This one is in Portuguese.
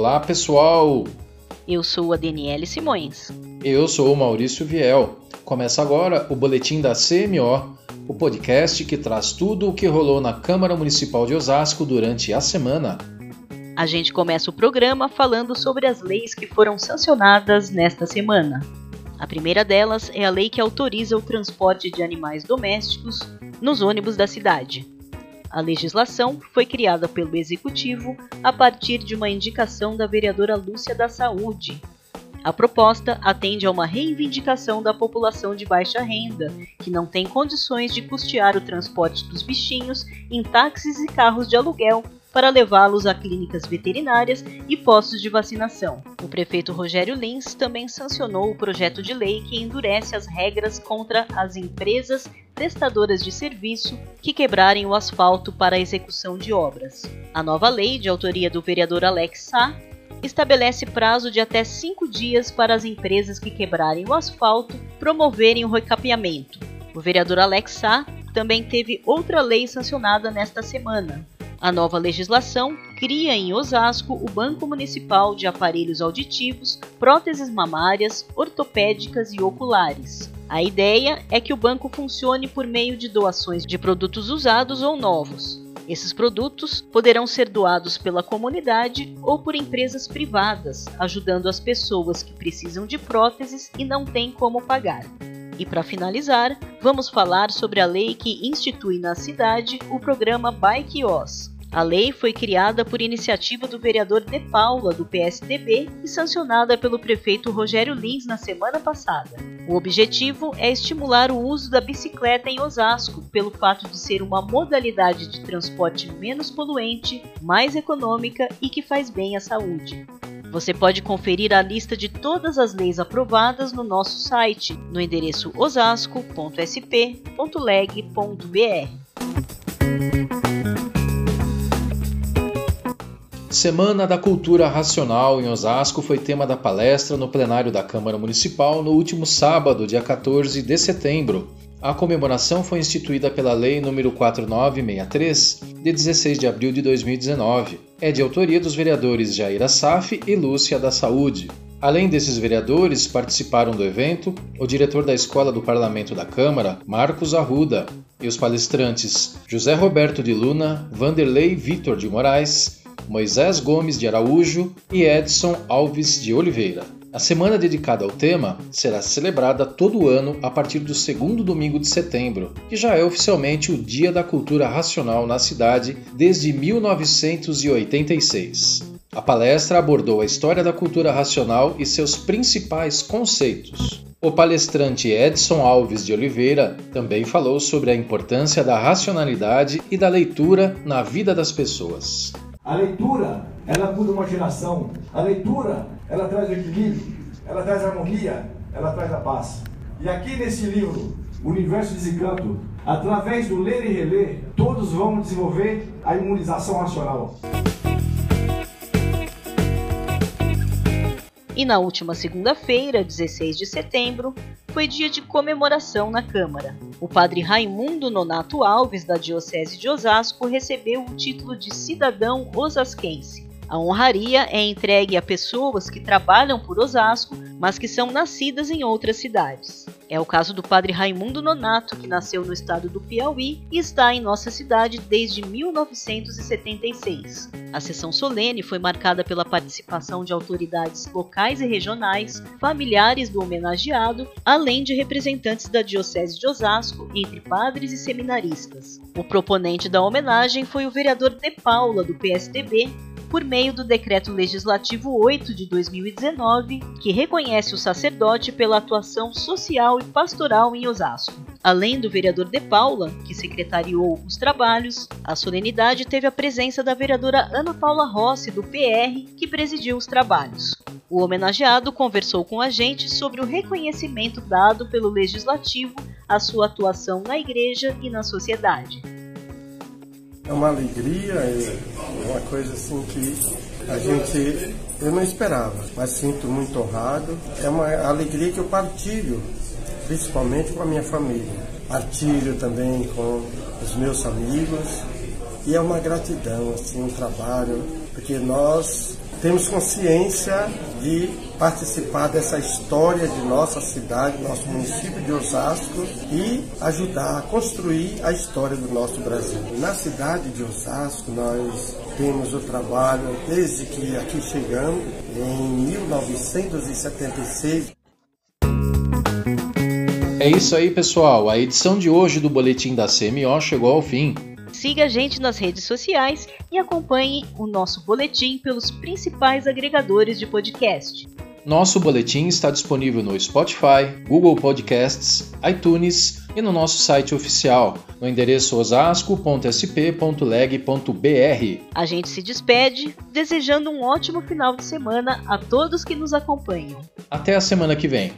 Olá, pessoal! Eu sou a Daniele Simões. Eu sou o Maurício Viel. Começa agora o Boletim da CMO, o podcast que traz tudo o que rolou na Câmara Municipal de Osasco durante a semana. A gente começa o programa falando sobre as leis que foram sancionadas nesta semana. A primeira delas é a lei que autoriza o transporte de animais domésticos nos ônibus da cidade. A legislação foi criada pelo Executivo a partir de uma indicação da vereadora Lúcia da Saúde. A proposta atende a uma reivindicação da população de baixa renda, que não tem condições de custear o transporte dos bichinhos em táxis e carros de aluguel para levá-los a clínicas veterinárias e postos de vacinação. O prefeito Rogério Lins também sancionou o projeto de lei que endurece as regras contra as empresas prestadoras de serviço que quebrarem o asfalto para a execução de obras. A nova lei, de autoria do vereador Alex Sá, estabelece prazo de até cinco dias para as empresas que quebrarem o asfalto promoverem o recapeamento. O vereador Alex Sá também teve outra lei sancionada nesta semana, a nova legislação cria em Osasco o Banco Municipal de Aparelhos Auditivos, Próteses Mamárias, Ortopédicas e Oculares. A ideia é que o banco funcione por meio de doações de produtos usados ou novos. Esses produtos poderão ser doados pela comunidade ou por empresas privadas, ajudando as pessoas que precisam de próteses e não têm como pagar. E para finalizar, vamos falar sobre a lei que institui na cidade o programa Bike OS. A lei foi criada por iniciativa do vereador De Paula, do PSDB, e sancionada pelo prefeito Rogério Lins na semana passada. O objetivo é estimular o uso da bicicleta em Osasco, pelo fato de ser uma modalidade de transporte menos poluente, mais econômica e que faz bem à saúde. Você pode conferir a lista de todas as leis aprovadas no nosso site, no endereço osasco.sp.leg.br. Semana da Cultura Racional em Osasco foi tema da palestra no plenário da Câmara Municipal no último sábado, dia 14 de setembro. A comemoração foi instituída pela Lei nº 4963, de 16 de abril de 2019. É de autoria dos vereadores Jair Assaf e Lúcia da Saúde. Além desses vereadores, participaram do evento o diretor da Escola do Parlamento da Câmara, Marcos Arruda, e os palestrantes José Roberto de Luna, Vanderlei Vitor de Moraes, Moisés Gomes de Araújo e Edson Alves de Oliveira. A semana dedicada ao tema será celebrada todo ano a partir do segundo domingo de setembro, que já é oficialmente o Dia da Cultura Racional na cidade desde 1986. A palestra abordou a história da cultura racional e seus principais conceitos. O palestrante Edson Alves de Oliveira também falou sobre a importância da racionalidade e da leitura na vida das pessoas. A leitura, ela muda uma geração. A leitura, ela traz equilíbrio, ela traz harmonia, ela traz a paz. E aqui nesse livro, Universo Desencanto, através do ler e reler, todos vão desenvolver a imunização racional. E na última segunda-feira, 16 de setembro, foi dia de comemoração na Câmara. O padre Raimundo Nonato Alves, da Diocese de Osasco, recebeu o título de cidadão osasquense. A honraria é entregue a pessoas que trabalham por Osasco, mas que são nascidas em outras cidades. É o caso do padre Raimundo Nonato, que nasceu no estado do Piauí e está em nossa cidade desde 1976. A sessão solene foi marcada pela participação de autoridades locais e regionais, familiares do homenageado, além de representantes da Diocese de Osasco, entre padres e seminaristas. O proponente da homenagem foi o vereador De Paula, do PSDB, por meio do Decreto Legislativo 8 de 2019, que reconhece o sacerdote pela atuação social e pastoral em Osasco. Além do vereador De Paula, que secretariou os trabalhos, a solenidade teve a presença da vereadora Ana Paula Rossi, do PR, que presidiu os trabalhos. O homenageado conversou com a gente sobre o reconhecimento dado pelo Legislativo à sua atuação na igreja e na sociedade. É uma alegria, é uma coisa assim que a gente eu não esperava, mas sinto muito honrado. É uma alegria que eu partilho, principalmente com a minha família. Partilho também com os meus amigos e é uma gratidão, assim, um trabalho, porque nós temos consciência de participar dessa história de nossa cidade, nosso município de Osasco e ajudar a construir a história do nosso Brasil. Na cidade de Osasco, nós temos o trabalho desde que aqui chegamos, em 1976. É isso aí, pessoal. A edição de hoje do Boletim da CMO chegou ao fim. Siga a gente nas redes sociais e acompanhe o nosso boletim pelos principais agregadores de podcast. Nosso boletim está disponível no Spotify, Google Podcasts, iTunes e no nosso site oficial, no endereço osasco.sp.leg.br. A gente se despede, desejando um ótimo final de semana a todos que nos acompanham. Até a semana que vem.